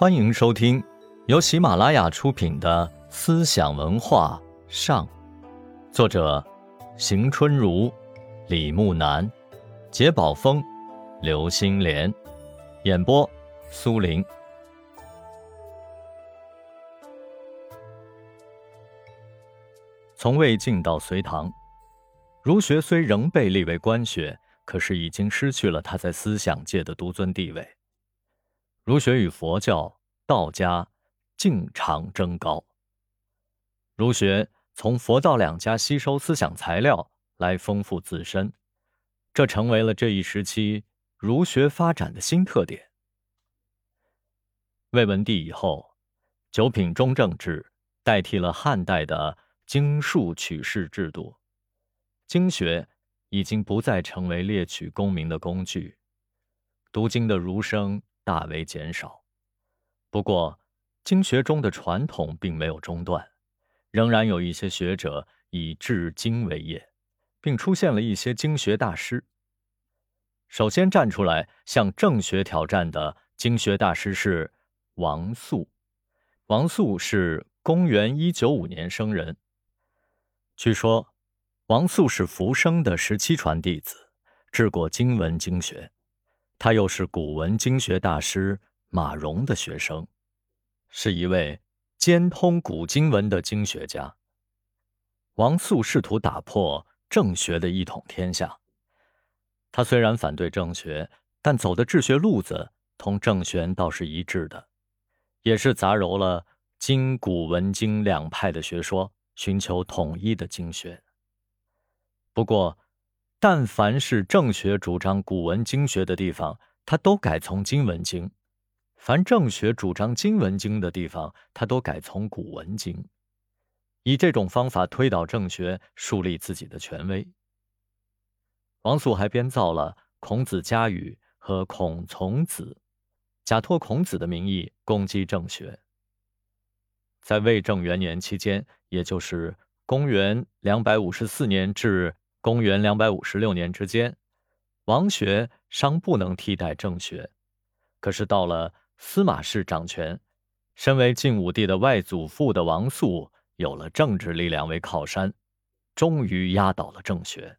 欢迎收听由喜马拉雅出品的《思想文化上》，作者邢春如、李木南、杰宝峰、刘星莲，演播苏林。从魏晋到隋唐，儒学虽仍被立为官学，可是已经失去了他在思想界的独尊地位。儒学与佛教、道家竞长争高。儒学从佛道两家吸收思想材料来丰富自身，这成为了这一时期儒学发展的新特点。魏文帝以后，九品中正制代替了汉代的经术取士制度，经学已经不再成为猎取功名的工具，读经的儒生。大为减少，不过经学中的传统并没有中断，仍然有一些学者以治经为业，并出现了一些经学大师。首先站出来向正学挑战的经学大师是王肃。王肃是公元一九五年生人，据说王肃是福生的十七传弟子，治过经文经学。他又是古文经学大师马融的学生，是一位兼通古经文的经学家。王肃试图打破正学的一统天下。他虽然反对正学，但走的治学路子同正玄倒是一致的，也是杂糅了今、古文经两派的学说，寻求统一的经学。不过，但凡是正学主张古文经学的地方，他都改从今文经；凡正学主张经文经的地方，他都改从古文经。以这种方法推导正学，树立自己的权威。王肃还编造了《孔子家语》和《孔从子》，假托孔子的名义攻击正学。在魏正元年期间，也就是公元两百五十四年至。公元两百五十六年之间，王学尚不能替代正学，可是到了司马氏掌权，身为晋武帝的外祖父的王肃有了政治力量为靠山，终于压倒了正学。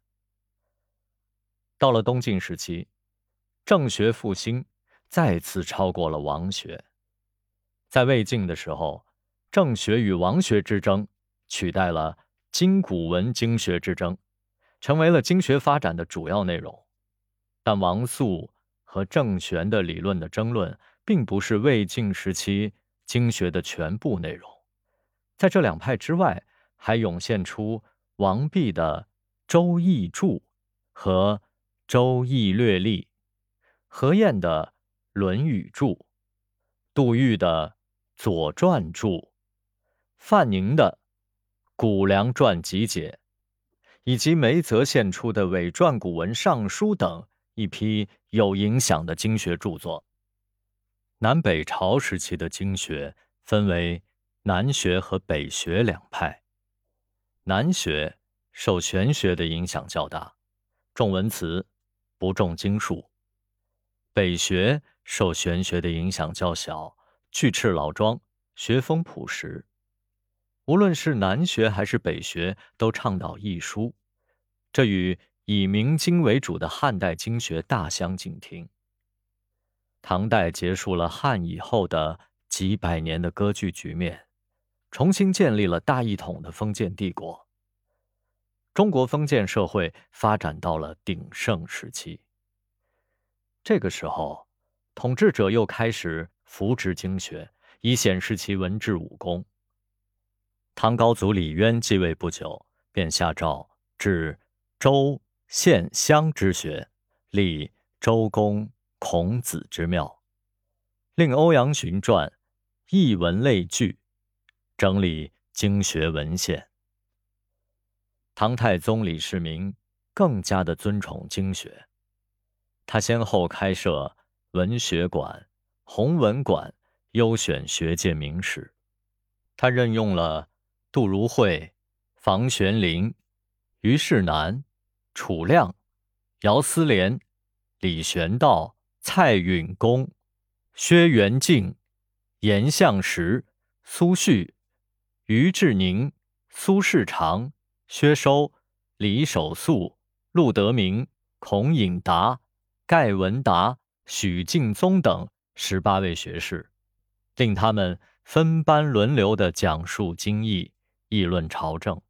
到了东晋时期，正学复兴，再次超过了王学。在魏晋的时候，正学与王学之争取代了今古文经学之争。成为了经学发展的主要内容，但王肃和郑玄的理论的争论，并不是魏晋时期经学的全部内容。在这两派之外，还涌现出王弼的《周易注》和《周易略历》，何晏的《论语注》，杜预的《左传注》，范宁的《谷梁传集解》。以及梅泽献出的伪传古文尚书等一批有影响的经学著作。南北朝时期的经学分为南学和北学两派。南学受玄学的影响较大，重文辞，不重经术；北学受玄学的影响较小，巨斥老庄，学风朴实。无论是南学还是北学，都倡导易书，这与以明经为主的汉代经学大相径庭。唐代结束了汉以后的几百年的割据局面，重新建立了大一统的封建帝国。中国封建社会发展到了鼎盛时期。这个时候，统治者又开始扶植经学，以显示其文治武功。唐高祖李渊继位不久，便下诏治周、县、乡之学，立周公、孔子之庙，令欧阳询撰译文类聚，整理经学文献。唐太宗李世民更加的尊崇经学，他先后开设文学馆、弘文馆，优选学界名士。他任用了。杜如晦、房玄龄、虞世南、楚亮、姚思廉、李玄道、蔡允恭、薛元敬、严相石、苏旭、于志宁、苏世长、薛收、李守素、陆德明、孔颖达、盖文达、许敬宗等十八位学士，令他们分班轮流地讲述经义，议论朝政。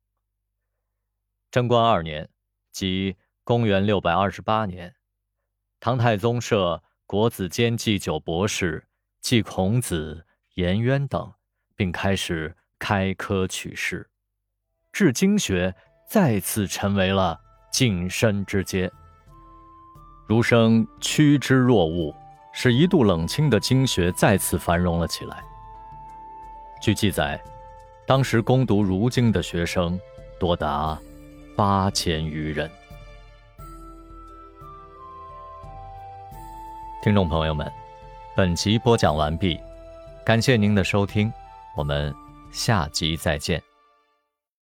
贞观二年，即公元六百二十八年，唐太宗设国子监祭酒博士，祭孔子、颜渊等，并开始开科取士，治经学再次成为了晋升之阶。儒生趋之若鹜，使一度冷清的经学再次繁荣了起来。据记载，当时攻读儒经的学生多达。八千余人。听众朋友们，本集播讲完毕，感谢您的收听，我们下集再见。